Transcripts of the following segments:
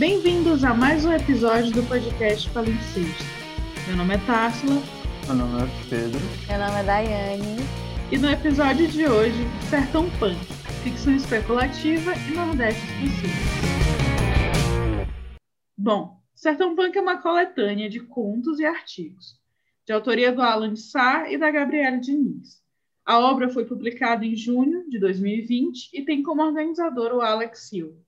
Bem-vindos a mais um episódio do podcast Palimpsesta. Meu nome é Társila. Meu nome é Pedro. Meu nome é Daiane. E no episódio de hoje, Sertão Punk, ficção especulativa e Nordeste específico. Bom, Sertão Punk é uma coletânea de contos e artigos, de autoria do Alan de Sá e da Gabriela Diniz. A obra foi publicada em junho de 2020 e tem como organizador o Alex Silva.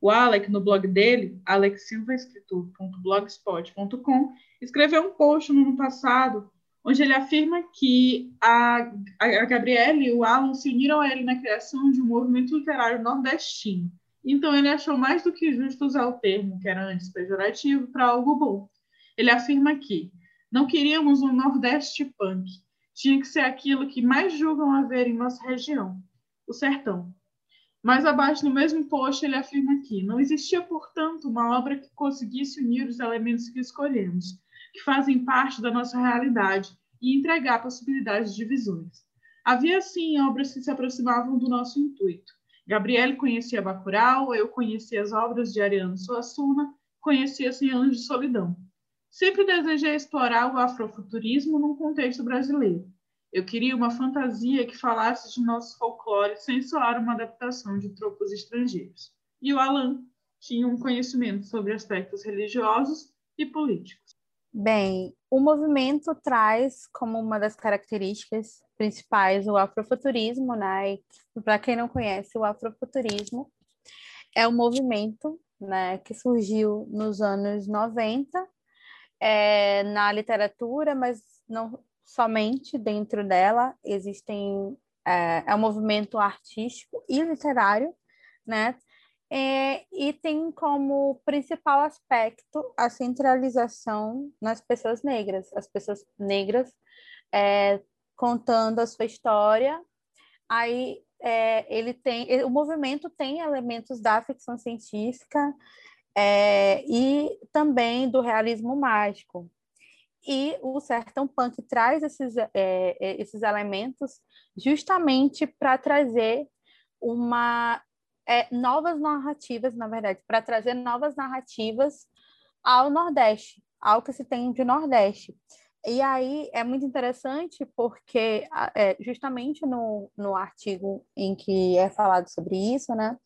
O Alec, no blog dele, alexsilvaescritor.blogspot.com, escreveu um post no ano passado onde ele afirma que a, a Gabriele e o Alan se uniram a ele na criação de um movimento literário nordestino. Então ele achou mais do que justo usar o termo, que era antes pejorativo, para algo bom. Ele afirma que não queríamos um Nordeste punk, tinha que ser aquilo que mais julgam haver em nossa região, o sertão. Mais abaixo, no mesmo post, ele afirma que não existia, portanto, uma obra que conseguisse unir os elementos que escolhemos, que fazem parte da nossa realidade, e entregar possibilidades de visões. Havia, sim, obras que se aproximavam do nosso intuito. Gabriele conhecia Bacurau, eu conhecia as obras de Ariano Suassuna, conhecia Cem Anos de Solidão. Sempre desejei explorar o afrofuturismo num contexto brasileiro. Eu queria uma fantasia que falasse de nosso folclore sem soar uma adaptação de tropos estrangeiros. E o Alan tinha um conhecimento sobre aspectos religiosos e políticos. Bem, o movimento traz como uma das características principais o afrofuturismo, né? Para quem não conhece, o afrofuturismo é um movimento né, que surgiu nos anos 90 é, na literatura, mas não somente dentro dela existem é, é um movimento artístico e literário, né? É, e tem como principal aspecto a centralização nas pessoas negras, as pessoas negras é, contando a sua história. Aí é, ele tem, o movimento tem elementos da ficção científica é, e também do realismo mágico. E o Sertão Punk traz esses, é, é, esses elementos justamente para trazer uma é, novas narrativas, na verdade, para trazer novas narrativas ao Nordeste, ao que se tem de Nordeste. E aí é muito interessante porque é, justamente no, no artigo em que é falado sobre isso, né,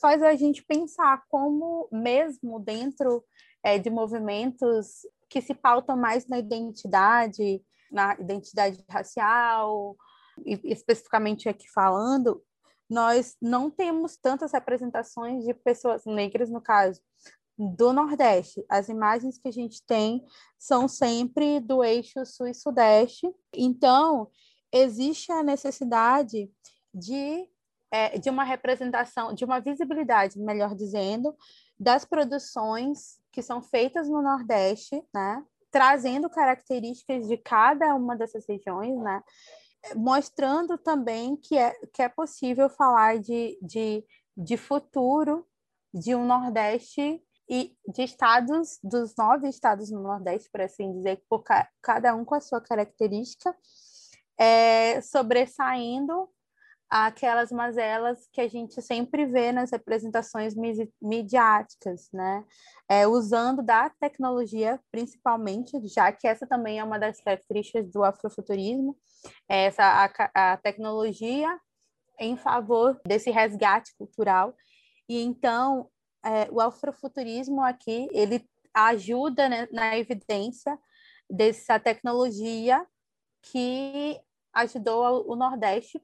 faz a gente pensar como mesmo dentro é, de movimentos que se pautam mais na identidade, na identidade racial, e especificamente aqui falando, nós não temos tantas representações de pessoas negras, no caso do Nordeste. As imagens que a gente tem são sempre do eixo sul e sudeste. Então, existe a necessidade de, é, de uma representação, de uma visibilidade, melhor dizendo, das produções que são feitas no Nordeste, né? trazendo características de cada uma dessas regiões, né? mostrando também que é, que é possível falar de, de, de futuro de um Nordeste e de estados, dos nove estados no Nordeste, por assim dizer, por ca, cada um com a sua característica, é, sobressaindo aquelas mazelas que a gente sempre vê nas representações midiáticas, né? É, usando da tecnologia, principalmente, já que essa também é uma das características do afrofuturismo, é essa a, a tecnologia em favor desse resgate cultural. E então, é, o afrofuturismo aqui, ele ajuda né, na evidência dessa tecnologia que ajudou o Nordeste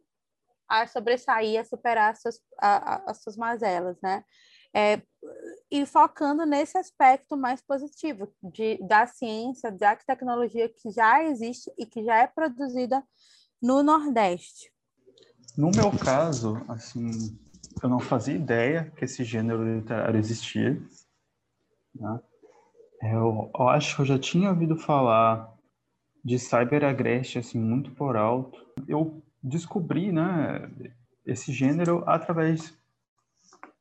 a sobressair, a superar as suas, a, a, as suas mazelas, né? É, e focando nesse aspecto mais positivo de, da ciência, da tecnologia que já existe e que já é produzida no Nordeste. No meu caso, assim, eu não fazia ideia que esse gênero literário existia. Né? Eu, eu acho que eu já tinha ouvido falar de cyberagreste assim muito por alto. Eu descobri, né, esse gênero através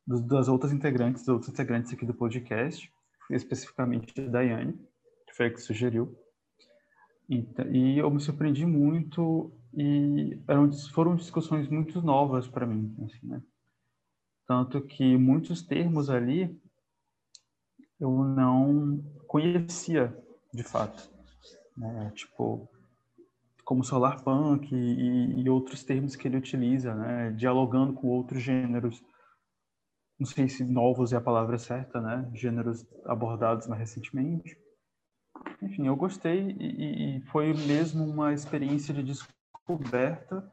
dos, das outras integrantes, dos outros integrantes aqui do podcast, especificamente a Daiane, que foi a que sugeriu. E, e eu me surpreendi muito e eram, foram discussões muito novas para mim, assim, né? Tanto que muitos termos ali eu não conhecia de fato. Né? Tipo, como solar punk e, e, outros termos que ele utiliza, né? dialogando com outros gêneros. Não sei se novos é a palavra certa, né? Gêneros abordados mais recentemente. Enfim, eu gostei e, e foi mesmo uma experiência de descoberta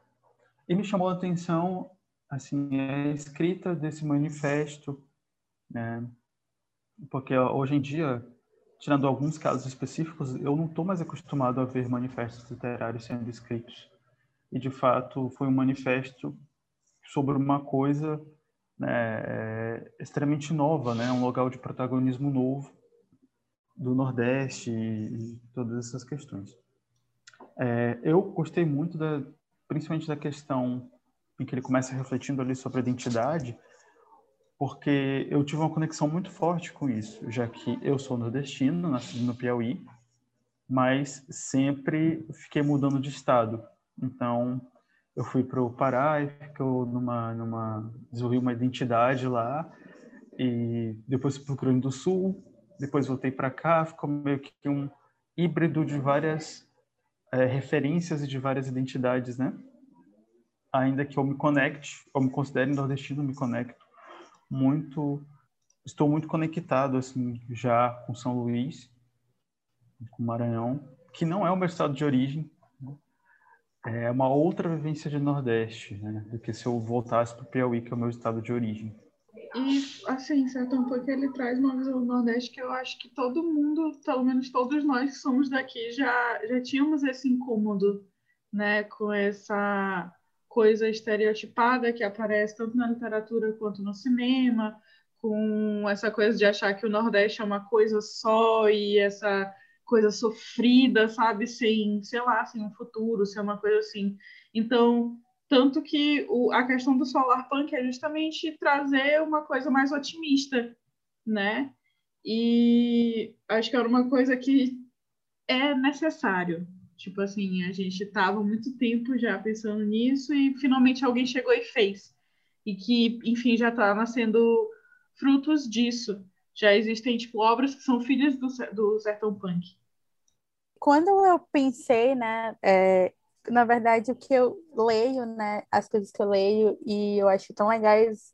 e me chamou a atenção assim a escrita desse manifesto, né? Porque hoje em dia tirando alguns casos específicos, eu não estou mais acostumado a ver manifestos literários sendo escritos. E, de fato, foi um manifesto sobre uma coisa né, é, extremamente nova, né, um local de protagonismo novo do Nordeste e, todas essas questões. É, eu gostei muito, da, principalmente da questão em que ele começa refletindo ali sobre a identidade, porque eu tive uma conexão muito forte com isso, já que eu sou nordestino, nascido no Piauí, mas sempre fiquei mudando de estado. Então, eu fui para o Pará e ficou numa, numa, desenvolvi uma identidade lá, e depois fui para o Rio Grande do Sul, depois voltei para cá, ficou meio que um híbrido de várias é, referências e de várias identidades, né? Ainda que eu me conecte, eu me considere nordestino, me conecto muito estou muito conectado assim já com São Luís, com Maranhão, que não é o meu estado de origem, né? é uma outra vivência de Nordeste, né? do que se eu voltasse para o Piauí, que é o meu estado de origem. E, assim, um pouco ele traz uma visão do Nordeste que eu acho que todo mundo, pelo menos todos nós que somos daqui, já, já tínhamos esse incômodo, né, com essa coisa estereotipada que aparece tanto na literatura quanto no cinema, com essa coisa de achar que o Nordeste é uma coisa só e essa coisa sofrida, sabe, sem, sei lá, sem um futuro, sem uma coisa assim. Então, tanto que o, a questão do solar punk é justamente trazer uma coisa mais otimista, né? E acho que era uma coisa que é necessário, Tipo assim, a gente estava muito tempo já pensando nisso e finalmente alguém chegou e fez. E que, enfim, já está nascendo frutos disso. Já existem, tipo, obras que são filhas do, do Sertão Punk. Quando eu pensei, né, é, na verdade, o que eu leio, né, as coisas que eu leio e eu acho tão legais,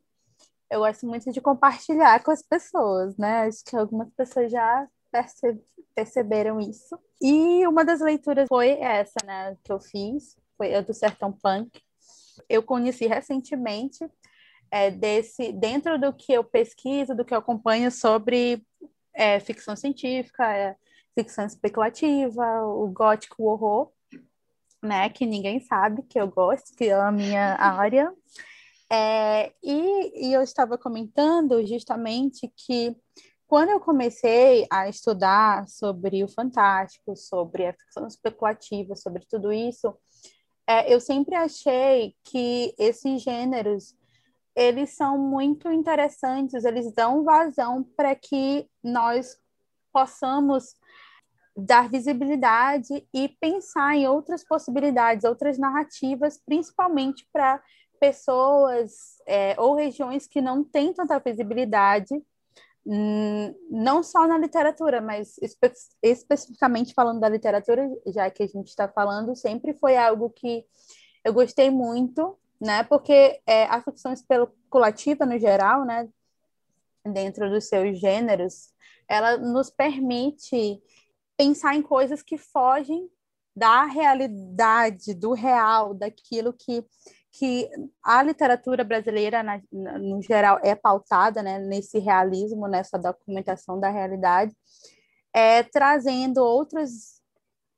eu gosto muito de compartilhar com as pessoas, né? Acho que algumas pessoas já perce perceberam isso. E uma das leituras foi essa, né, que eu fiz, foi a do Sertão Punk. Eu conheci recentemente é, desse dentro do que eu pesquiso, do que eu acompanho sobre é, ficção científica, é, ficção especulativa, o gótico, o horror, né, que ninguém sabe que eu gosto, que é a minha área. É, e, e eu estava comentando justamente que quando eu comecei a estudar sobre o fantástico, sobre a ficção especulativa, sobre tudo isso, é, eu sempre achei que esses gêneros eles são muito interessantes, eles dão vazão para que nós possamos dar visibilidade e pensar em outras possibilidades, outras narrativas, principalmente para pessoas é, ou regiões que não têm tanta visibilidade não só na literatura, mas espe especificamente falando da literatura, já que a gente está falando, sempre foi algo que eu gostei muito, né? Porque é, a ficção especulativa, no geral, né? Dentro dos seus gêneros, ela nos permite pensar em coisas que fogem da realidade, do real, daquilo que que a literatura brasileira, na, no geral, é pautada né, nesse realismo, nessa documentação da realidade, é, trazendo outras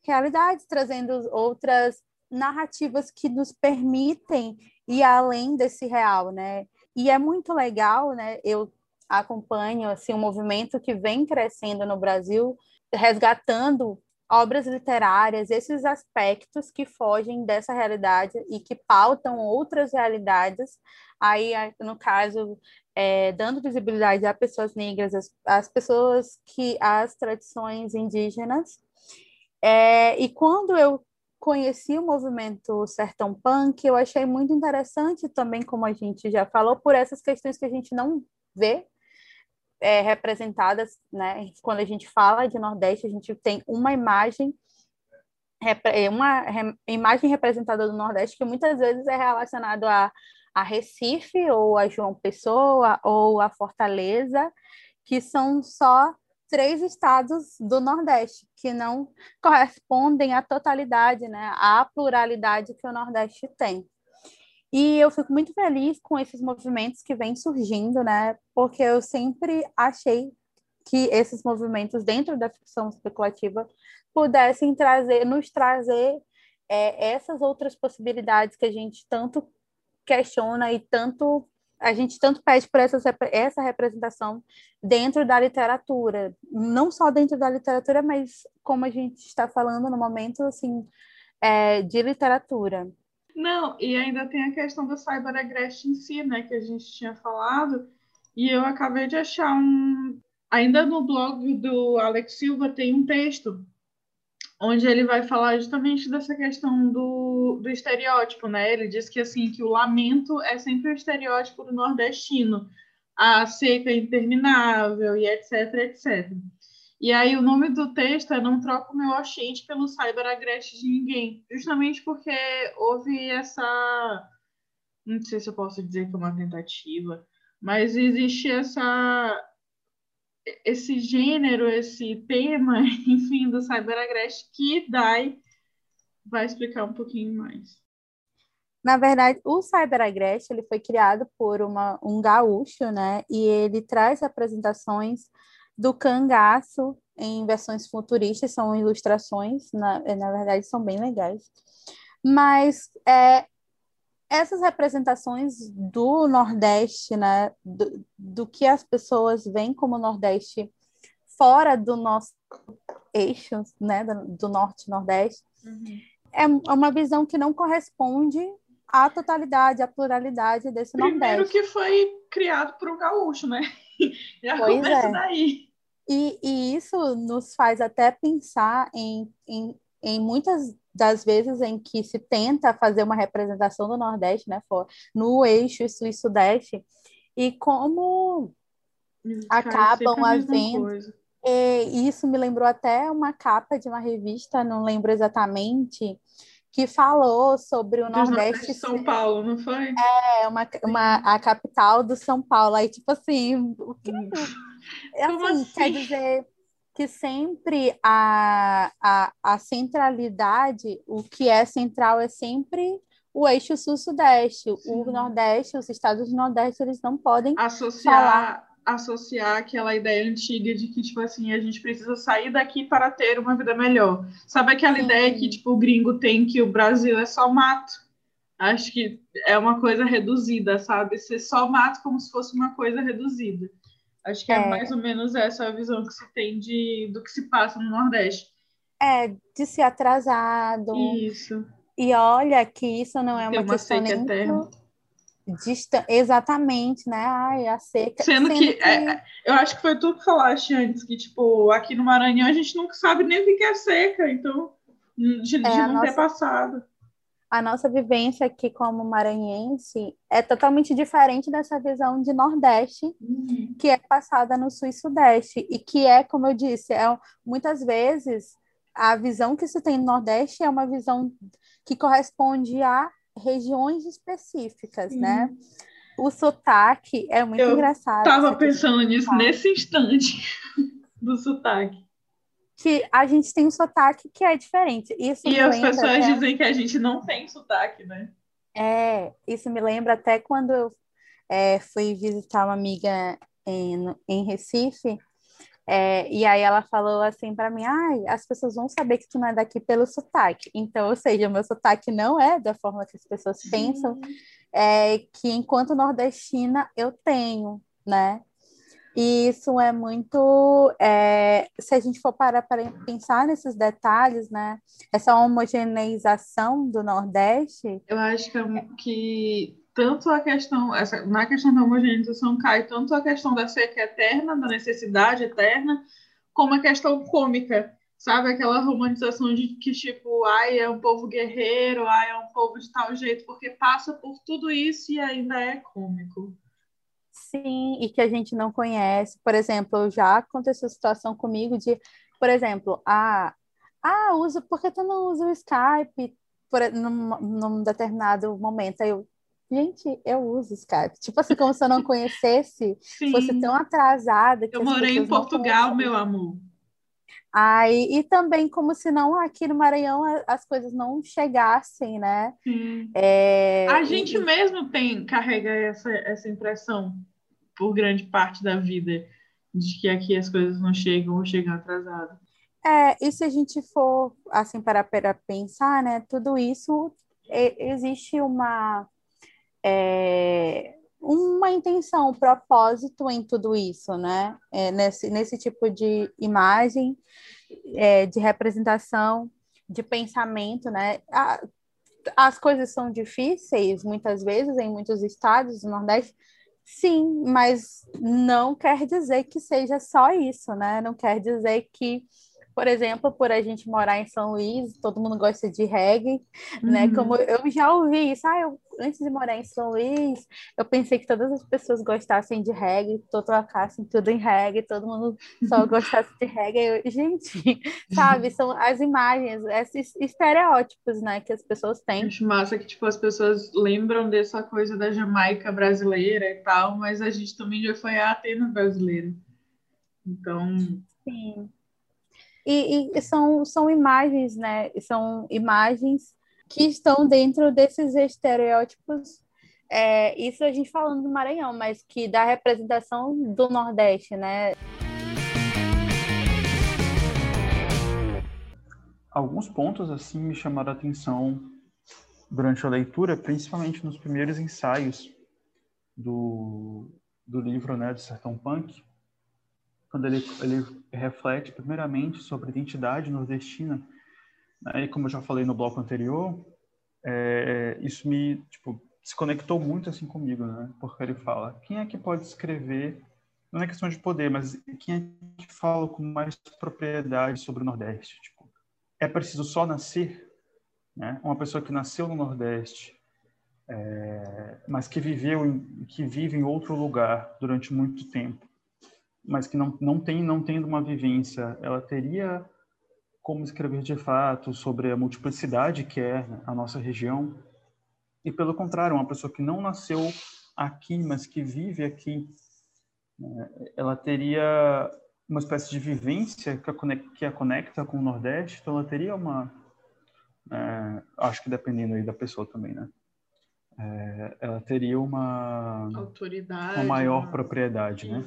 realidades, trazendo outras narrativas que nos permitem ir além desse real, né? E é muito legal, né? Eu acompanho assim um movimento que vem crescendo no Brasil, resgatando obras literárias, esses aspectos que fogem dessa realidade e que pautam outras realidades, aí, no caso, é, dando visibilidade a pessoas negras, as, as pessoas que, as tradições indígenas. É, e quando eu conheci o movimento Sertão Punk, eu achei muito interessante também, como a gente já falou, por essas questões que a gente não vê é, representadas, né? Quando a gente fala de Nordeste, a gente tem uma imagem é, uma imagem representada do Nordeste que muitas vezes é relacionado a, a Recife ou a João Pessoa ou a Fortaleza, que são só três estados do Nordeste que não correspondem à totalidade, né, à pluralidade que o Nordeste tem. E eu fico muito feliz com esses movimentos que vêm surgindo, né? Porque eu sempre achei que esses movimentos dentro da ficção especulativa pudessem trazer, nos trazer é, essas outras possibilidades que a gente tanto questiona e tanto a gente tanto pede por essa, essa representação dentro da literatura, não só dentro da literatura, mas como a gente está falando no momento assim é, de literatura. Não, e ainda tem a questão do cyber em si, né, que a gente tinha falado, e eu acabei de achar um. Ainda no blog do Alex Silva tem um texto onde ele vai falar justamente dessa questão do, do estereótipo, né? Ele diz que assim que o lamento é sempre o estereótipo do nordestino, a seca interminável e etc, etc. E aí o nome do texto é Não Troco Meu Oxente pelo Cyberagreste de Ninguém. Justamente porque houve essa... Não sei se eu posso dizer que é uma tentativa, mas existe essa esse gênero, esse tema, enfim, do cyberagreste que Dai vai explicar um pouquinho mais. Na verdade, o cyberagreste ele foi criado por uma, um gaúcho, né? E ele traz apresentações do cangaço em versões futuristas, são ilustrações, na, na verdade são bem legais. Mas é, essas representações do Nordeste, né, do, do que as pessoas veem como Nordeste fora do nosso eixo, né, do, do Norte e Nordeste, uhum. é uma visão que não corresponde à totalidade, à pluralidade desse Primeiro Nordeste. Primeiro que foi criado por um gaúcho, né? Já pois começa é. daí. E, e isso nos faz até pensar em, em, em muitas das vezes em que se tenta fazer uma representação do Nordeste, né, no eixo sul e sudeste, e como acabam havendo. E isso me lembrou até uma capa de uma revista, não lembro exatamente, que falou sobre o Nordeste. De São Paulo, não foi? É, uma, uma, a capital do São Paulo. Aí, tipo assim, o que. Assim, assim, quer dizer que sempre a, a, a centralidade, o que é central é sempre o eixo sul-sudeste. O Nordeste, os estados do Nordeste, eles não podem associar falar... associar aquela ideia antiga de que tipo assim a gente precisa sair daqui para ter uma vida melhor. Sabe aquela Sim. ideia que tipo o gringo tem que o Brasil é só mato? Acho que é uma coisa reduzida, sabe? Ser só mato como se fosse uma coisa reduzida. Acho que é, é, mais ou menos essa a visão que se tem de, do que se passa no Nordeste. É, de ser atrasado. Isso. E olha que isso não é uma, uma questão nem Dista... Exatamente, né? Ai, a seca. Sendo, Sendo que, que... É, eu acho que foi tu que falaste antes, que, tipo, aqui no Maranhão a gente nunca sabe nem o que é seca, então, de, de é, não nossa... ter passado a nossa vivência aqui como maranhense é totalmente diferente dessa visão de Nordeste uhum. que é passada no Sul e Sudeste e que é, como eu disse, é muitas vezes a visão que se tem no Nordeste é uma visão que corresponde a regiões específicas, né? O sotaque é muito eu engraçado. Estava pensando nisso nesse instante do sotaque que a gente tem um sotaque que é diferente. Isso e as pessoas até... dizem que a gente não tem sotaque, né? É, isso me lembra até quando eu é, fui visitar uma amiga em, em Recife, é, e aí ela falou assim para mim, ai, as pessoas vão saber que tu não é daqui pelo sotaque. Então, ou seja, o meu sotaque não é da forma que as pessoas pensam, é, que enquanto nordestina eu tenho, né? E isso é muito. É, se a gente for parar para pensar nesses detalhes, né? Essa homogeneização do Nordeste. Eu acho que, é que tanto a questão, essa, na questão da homogeneização cai tanto a questão da seca eterna, da necessidade eterna, como a questão cômica. Sabe, aquela romantização de que, tipo, ai, é um povo guerreiro, ai, é um povo de tal jeito, porque passa por tudo isso e ainda é cômico. Sim, e que a gente não conhece. Por exemplo, já aconteceu situação comigo de, por exemplo, ah, ah, usa, por que tu não usa o Skype por, num, num determinado momento? Aí eu, gente, eu uso Skype. Tipo assim, como se eu não conhecesse, Sim. fosse tão atrasada. eu morei em Portugal, meu amor. Aí, e também como se não aqui no Maranhão as coisas não chegassem, né? É, a gente e... mesmo tem, carrega essa, essa impressão por grande parte da vida de que aqui as coisas não chegam ou chegam atrasadas. É, e se a gente for assim para, pensar, né? Tudo isso existe uma é, uma intenção, um propósito em tudo isso, né? É, nesse, nesse tipo de imagem, é, de representação, de pensamento, né? A, as coisas são difíceis, muitas vezes, em muitos estados do Nordeste, sim, mas não quer dizer que seja só isso, né? Não quer dizer que por exemplo, por a gente morar em São Luís, todo mundo gosta de reggae, né? uhum. né? Como eu já ouvi isso, ah, eu, antes de morar em São Luís, eu pensei que todas as pessoas gostassem de reggae, tocassem tudo em reggae, todo mundo só gostasse de reggae. Eu, gente, sabe, são as imagens, esses estereótipos, né, que as pessoas têm. Acho massa que, tipo, as pessoas lembram dessa coisa da Jamaica brasileira e tal, mas a gente também já foi a Atenas brasileira. Então... Sim. E, e, são, são imagens, né? São imagens que estão dentro desses estereótipos. É, isso a gente falando do Maranhão, mas que da representação do Nordeste, né? Alguns pontos assim me chamaram a atenção durante a leitura, principalmente nos primeiros ensaios do, do livro, né, do Sertão Punk, quando ele, ele reflete primeiramente sobre a identidade nordestina, né? e como eu já falei no bloco anterior, é, isso me tipo, se conectou muito assim comigo, né? Porque ele fala, quem é que pode escrever, não é questão de poder, mas quem é que fala com mais propriedade sobre o Nordeste? Tipo, é preciso só nascer, né? Uma pessoa que nasceu no Nordeste, é, mas que viveu, que vive em outro lugar durante muito tempo, mas que não, não tem não tendo uma vivência, ela teria como escrever de fato sobre a multiplicidade que é a nossa região. E pelo contrário, uma pessoa que não nasceu aqui, mas que vive aqui, né, ela teria uma espécie de vivência que a conecta, que a conecta com o Nordeste, então ela teria uma, é, acho que dependendo aí da pessoa também, né? É, ela teria uma autoridade, uma maior né? propriedade, né?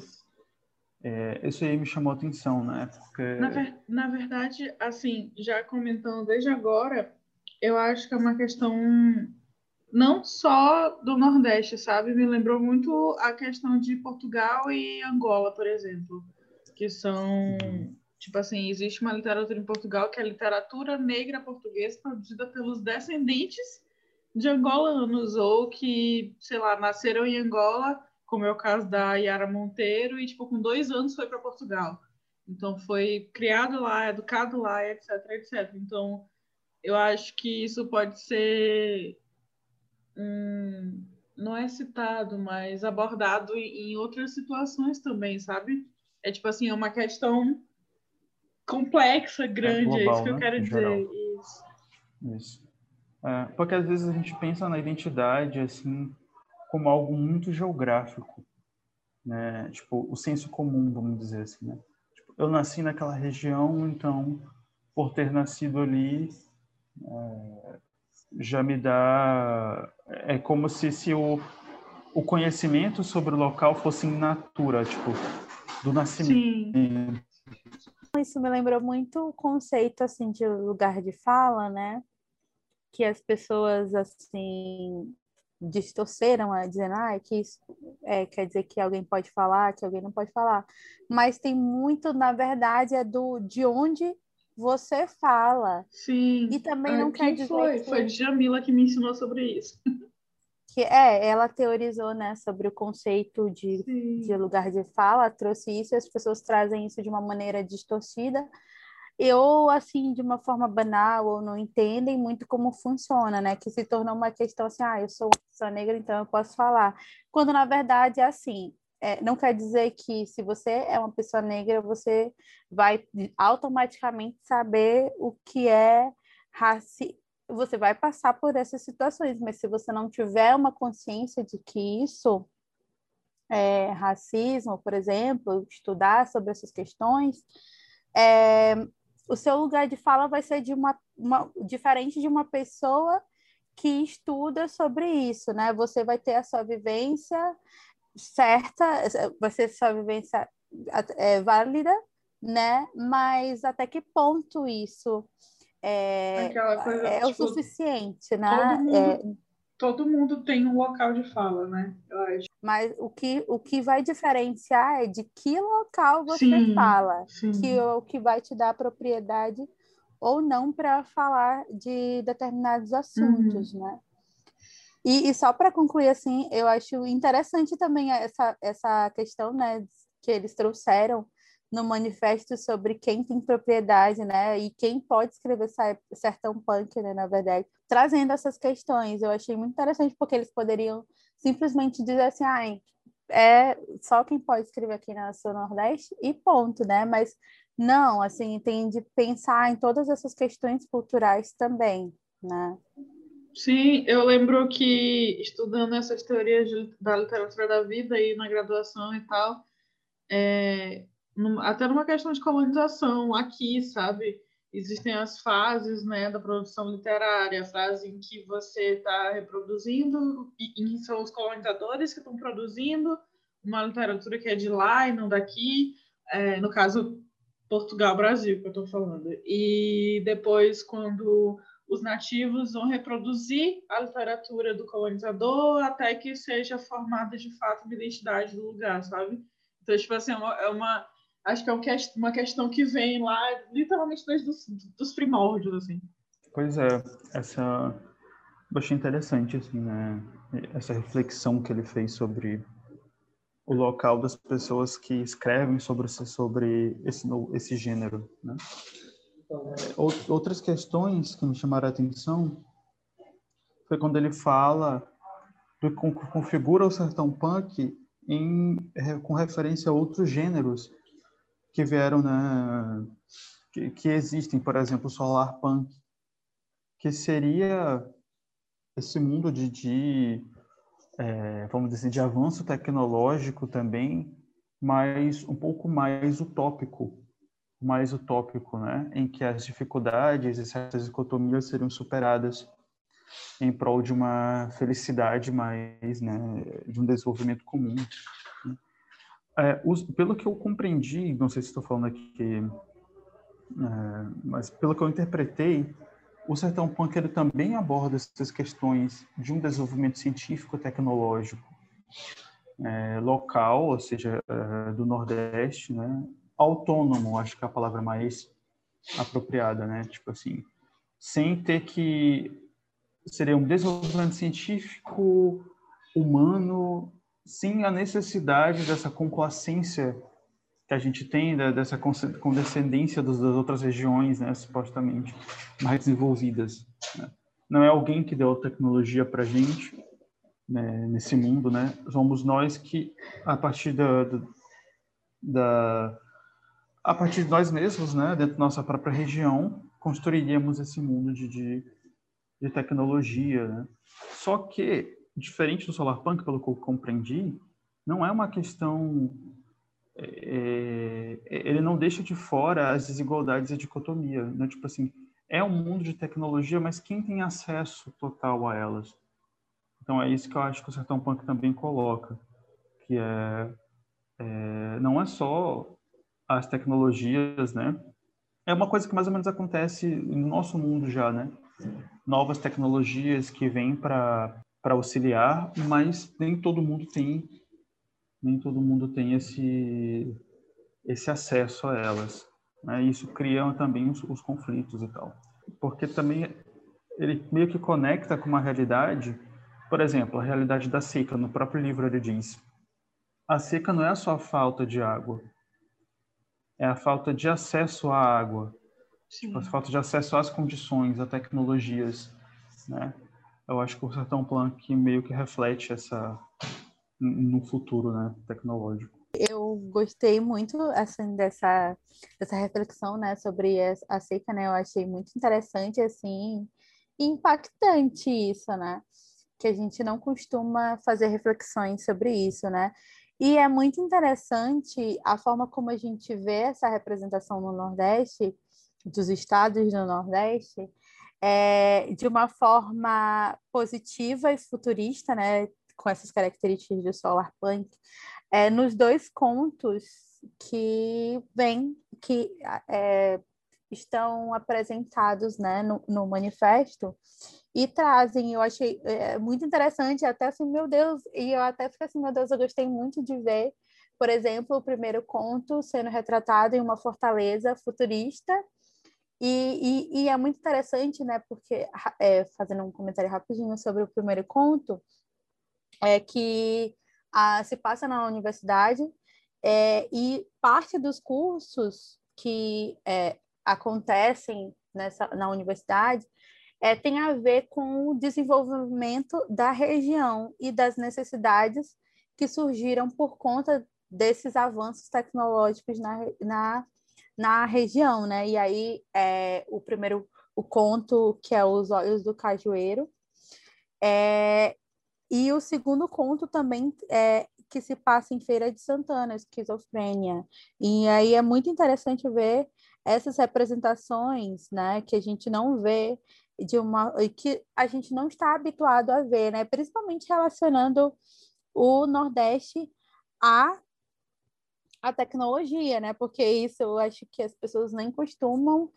É, isso aí me chamou atenção, né? Porque... Na, ver, na verdade, assim, já comentando desde agora, eu acho que é uma questão não só do Nordeste, sabe? Me lembrou muito a questão de Portugal e Angola, por exemplo, que são, tipo assim, existe uma literatura em Portugal que é a literatura negra portuguesa produzida pelos descendentes de angolanos ou que, sei lá, nasceram em Angola como é o caso da Yara Monteiro, e tipo, com dois anos foi para Portugal. Então foi criado lá, educado lá, etc, etc. Então eu acho que isso pode ser hum, não é citado, mas abordado em outras situações também, sabe? É tipo assim, é uma questão complexa, grande, é, global, é isso que eu né? quero em dizer. Isso. isso. É, porque às vezes a gente pensa na identidade assim como algo muito geográfico, né? Tipo, o senso comum, vamos dizer assim, né? Tipo, eu nasci naquela região, então, por ter nascido ali, é, já me dá... É como se, se o, o conhecimento sobre o local fosse in natura, tipo, do nascimento. Sim. Isso me lembrou muito o conceito, assim, de lugar de fala, né? Que as pessoas, assim, distorceram a dizendo ah, que isso é, quer dizer que alguém pode falar, que alguém não pode falar. Mas tem muito, na verdade, é do de onde você fala. Sim. E também não quer dizer. Foi? Que... Foi Jamila que me ensinou sobre isso. Que é, ela teorizou, né, sobre o conceito de, de lugar de fala, trouxe isso e as pessoas trazem isso de uma maneira distorcida ou assim de uma forma banal ou não entendem muito como funciona, né? Que se tornou uma questão assim, ah, eu sou, sou negra, então eu posso falar. Quando na verdade é assim, é, não quer dizer que se você é uma pessoa negra, você vai automaticamente saber o que é raci você vai passar por essas situações, mas se você não tiver uma consciência de que isso é racismo, por exemplo, estudar sobre essas questões, é, o seu lugar de fala vai ser de uma, uma diferente de uma pessoa que estuda sobre isso, né? Você vai ter a sua vivência certa, vai ser sua vivência é, válida, né? Mas até que ponto isso é, coisa, é tipo, o suficiente, né? Todo mundo, é, todo mundo tem um local de fala, né? Eu acho. Mas o que, o que vai diferenciar é de que local você sim, fala, sim. que o que vai te dar propriedade ou não para falar de determinados assuntos, uhum. né? E, e só para concluir assim, eu acho interessante também essa, essa questão, né, que eles trouxeram no manifesto sobre quem tem propriedade, né, e quem pode escrever sertão punk, né, na verdade, trazendo essas questões. Eu achei muito interessante porque eles poderiam simplesmente dizer assim, ah, é só quem pode escrever aqui na Sul Nordeste e ponto, né? Mas não, assim, tem de pensar em todas essas questões culturais também, né? Sim, eu lembro que estudando essas teorias da literatura da vida e na graduação e tal, é, até numa questão de colonização aqui, sabe? Existem as fases né, da produção literária, a fase em que você está reproduzindo, e, são os colonizadores que estão produzindo uma literatura que é de lá e não daqui, é, no caso, Portugal, Brasil, que eu estou falando. E depois, quando os nativos vão reproduzir a literatura do colonizador até que seja formada de fato uma identidade do lugar, sabe? Então, tipo assim, é uma, é uma acho que é uma questão que vem lá literalmente desde os dos primórdios, assim. Pois é, essa eu achei interessante, assim, né? Essa reflexão que ele fez sobre o local das pessoas que escrevem sobre, sobre esse, esse gênero, né? Outras questões que me chamaram a atenção foi quando ele fala do que configura o sertão punk em, com referência a outros gêneros que vieram na que, que existem, por exemplo, o solar punk, que seria esse mundo de, de é, vamos dizer, de avanço tecnológico também, mas um pouco mais utópico, mais utópico, né? Em que as dificuldades e certas dicotomias seriam superadas em prol de uma felicidade mais, né, de um desenvolvimento comum. É, os, pelo que eu compreendi, não sei se estou falando aqui, é, mas pelo que eu interpretei, o Sertão Punk ele também aborda essas questões de um desenvolvimento científico tecnológico é, local, ou seja, é, do Nordeste, né? autônomo, acho que é a palavra mais apropriada, né? Tipo assim, sem ter que seria um desenvolvimento científico humano sem a necessidade dessa complacência que a gente tem, dessa condescendência das outras regiões, né, supostamente mais desenvolvidas. Né? Não é alguém que deu a tecnologia para a gente né, nesse mundo, né? Somos nós que, a partir da, da, a partir de nós mesmos, né, dentro da nossa própria região, construiríamos esse mundo de, de, de tecnologia. Né? Só que diferente do Solarpunk, pelo que eu compreendi, não é uma questão. É, é, ele não deixa de fora as desigualdades e a dicotomia. Né? Tipo assim, é um mundo de tecnologia, mas quem tem acesso total a elas? Então é isso que eu acho que o Sertão Punk também coloca, que é, é não é só as tecnologias, né? É uma coisa que mais ou menos acontece no nosso mundo já, né? Novas tecnologias que vêm para para auxiliar, mas nem todo mundo tem nem todo mundo tem esse esse acesso a elas. Né? Isso cria também os, os conflitos e tal, porque também ele meio que conecta com uma realidade, por exemplo, a realidade da seca. No próprio livro ele diz: a seca não é só a falta de água, é a falta de acesso à água, tipo, a falta de acesso às condições, a tecnologias, né? Eu acho que o Sertão Planck meio que reflete essa no futuro, né, tecnológico. Eu gostei muito assim dessa dessa reflexão, né, sobre a seca, né? Eu achei muito interessante assim, impactante isso, né? Que a gente não costuma fazer reflexões sobre isso, né? E é muito interessante a forma como a gente vê essa representação no Nordeste, dos estados do Nordeste, é, de uma forma positiva e futurista, né, com essas características do solar punk, é, nos dois contos que vem, que é, estão apresentados né, no, no, manifesto e trazem, eu achei é, muito interessante, até assim, meu Deus, e eu até fiquei assim, meu Deus, eu gostei muito de ver, por exemplo, o primeiro conto sendo retratado em uma fortaleza futurista, e, e, e, é muito interessante, né, porque, é, fazendo um comentário rapidinho sobre o primeiro conto, é que a, se passa na universidade é, e parte dos cursos que é, acontecem nessa, na universidade é, tem a ver com o desenvolvimento da região e das necessidades que surgiram por conta desses avanços tecnológicos na, na na região, né? E aí é, o primeiro o conto que é Os Olhos do Cajueiro, é, e o segundo conto também é que se passa em Feira de Santana, Esquizofrênia. E aí é muito interessante ver essas representações, né, que a gente não vê de uma que a gente não está habituado a ver, né, principalmente relacionando o Nordeste a a tecnologia, né? Porque isso eu acho que as pessoas nem costumam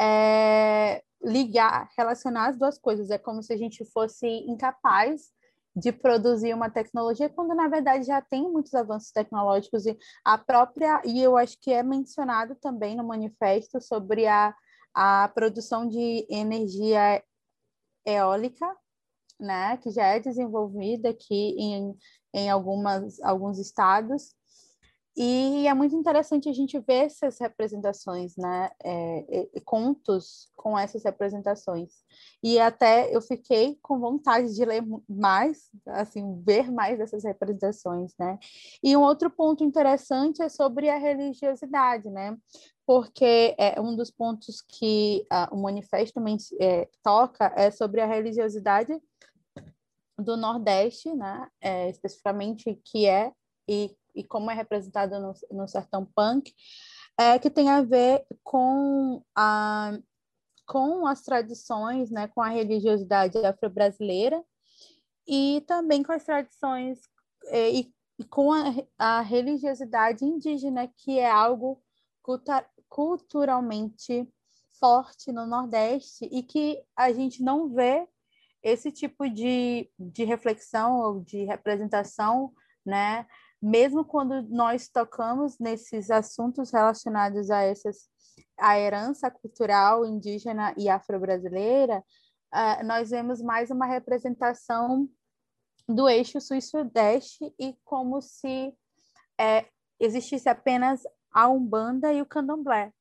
é, ligar, relacionar as duas coisas. É como se a gente fosse incapaz de produzir uma tecnologia quando na verdade já tem muitos avanços tecnológicos e a própria e eu acho que é mencionado também no manifesto sobre a, a produção de energia eólica né que já é desenvolvida aqui em, em algumas alguns estados e é muito interessante a gente ver essas representações, né? É, é, contos com essas representações. E até eu fiquei com vontade de ler mais, assim, ver mais dessas representações, né? E um outro ponto interessante é sobre a religiosidade, né? Porque é um dos pontos que o manifesto é, toca é sobre a religiosidade do Nordeste, né? É, especificamente que é e e como é representado no, no sertão punk, é que tem a ver com a com as tradições, né, com a religiosidade afro-brasileira e também com as tradições é, e, e com a, a, religiosidade indígena, que é algo culturalmente forte no Nordeste e que a gente não vê esse tipo de, de reflexão ou de representação, né, mesmo quando nós tocamos nesses assuntos relacionados a essas a herança cultural indígena e afro-brasileira, uh, nós vemos mais uma representação do eixo sul-sudeste e como se é, existisse apenas a Umbanda e o Candomblé.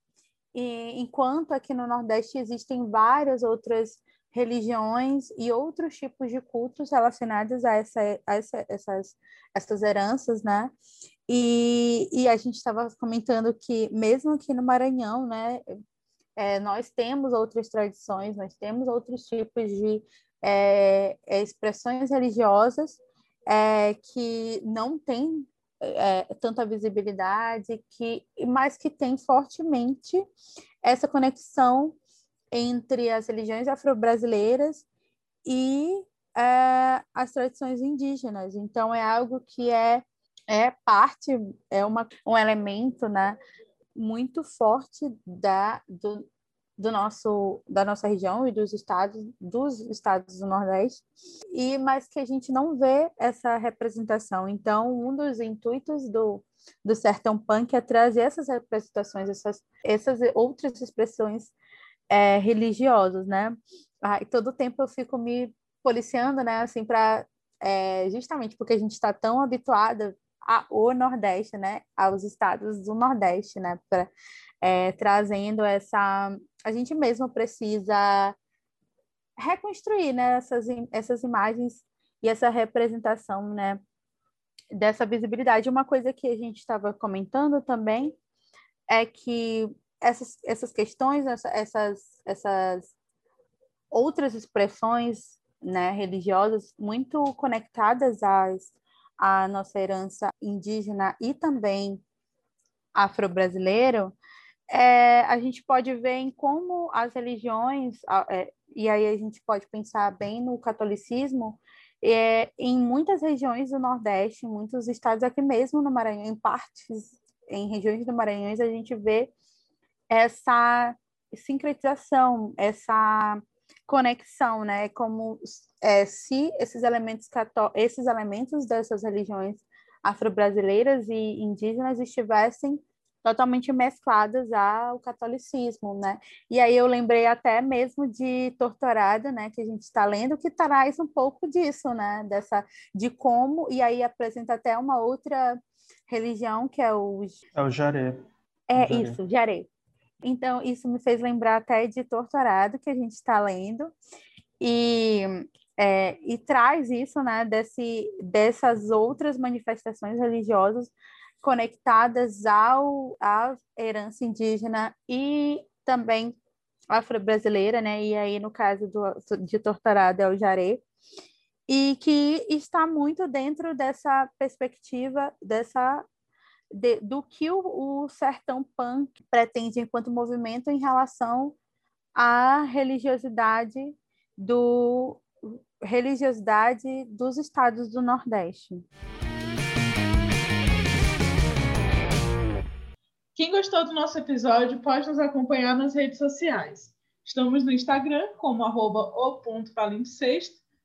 E, enquanto aqui no Nordeste existem várias outras religiões e outros tipos de cultos relacionados a, essa, a essa, essas, essas heranças, né? E, e a gente estava comentando que mesmo aqui no Maranhão, né, é, nós temos outras tradições, nós temos outros tipos de é, é expressões religiosas é, que não têm é, tanta visibilidade, que, mas que tem fortemente essa conexão entre as religiões afro-brasileiras e é, as tradições indígenas. Então, é algo que é, é parte, é uma, um elemento né, muito forte da, do, do nosso, da nossa região e dos estados, dos estados do Nordeste, e mas que a gente não vê essa representação. Então, um dos intuitos do, do Sertão Punk é trazer essas representações, essas, essas outras expressões é, religiosos, né? Ah, e todo tempo eu fico me policiando, né? Assim, para é, justamente porque a gente está tão habituada ao Nordeste, né? Aos estados do Nordeste, né? Pra, é, trazendo essa, a gente mesmo precisa reconstruir, né? Essas, essas imagens e essa representação, né? dessa visibilidade. Uma coisa que a gente estava comentando também é que essas, essas questões, essas, essas outras expressões né, religiosas muito conectadas às, à nossa herança indígena e também afro-brasileiro, é, a gente pode ver em como as religiões, é, e aí a gente pode pensar bem no catolicismo, é, em muitas regiões do Nordeste, em muitos estados aqui mesmo no Maranhão, em partes, em regiões do Maranhão, a gente vê essa sincretização, essa conexão, né? Como é, se esses elementos esses elementos dessas religiões afro-brasileiras e indígenas estivessem totalmente mescladas ao catolicismo, né? E aí eu lembrei até mesmo de Torturado, né, que a gente está lendo, que traz um pouco disso, né, dessa de como e aí apresenta até uma outra religião que é o é o Jaré. É jaré. isso, Jaré. Então isso me fez lembrar até de Torturado que a gente está lendo e é, e traz isso, né, desse, dessas outras manifestações religiosas conectadas ao, à herança indígena e também afro-brasileira, né? E aí, no caso do, de Torturado, é o Jaré, e que está muito dentro dessa perspectiva, dessa de, do que o, o sertão punk pretende enquanto movimento em relação à religiosidade do religiosidade dos estados do Nordeste. Quem gostou do nosso episódio pode nos acompanhar nas redes sociais. Estamos no Instagram como arroba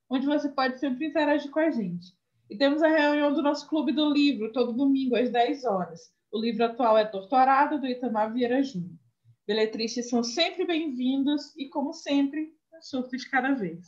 onde você pode sempre interagir com a gente. E temos a reunião do nosso Clube do Livro, todo domingo às 10 horas. O livro atual é Torturado, do Itamar Vieira Júnior. Beletristas são sempre bem-vindos e, como sempre, um surto de cada vez.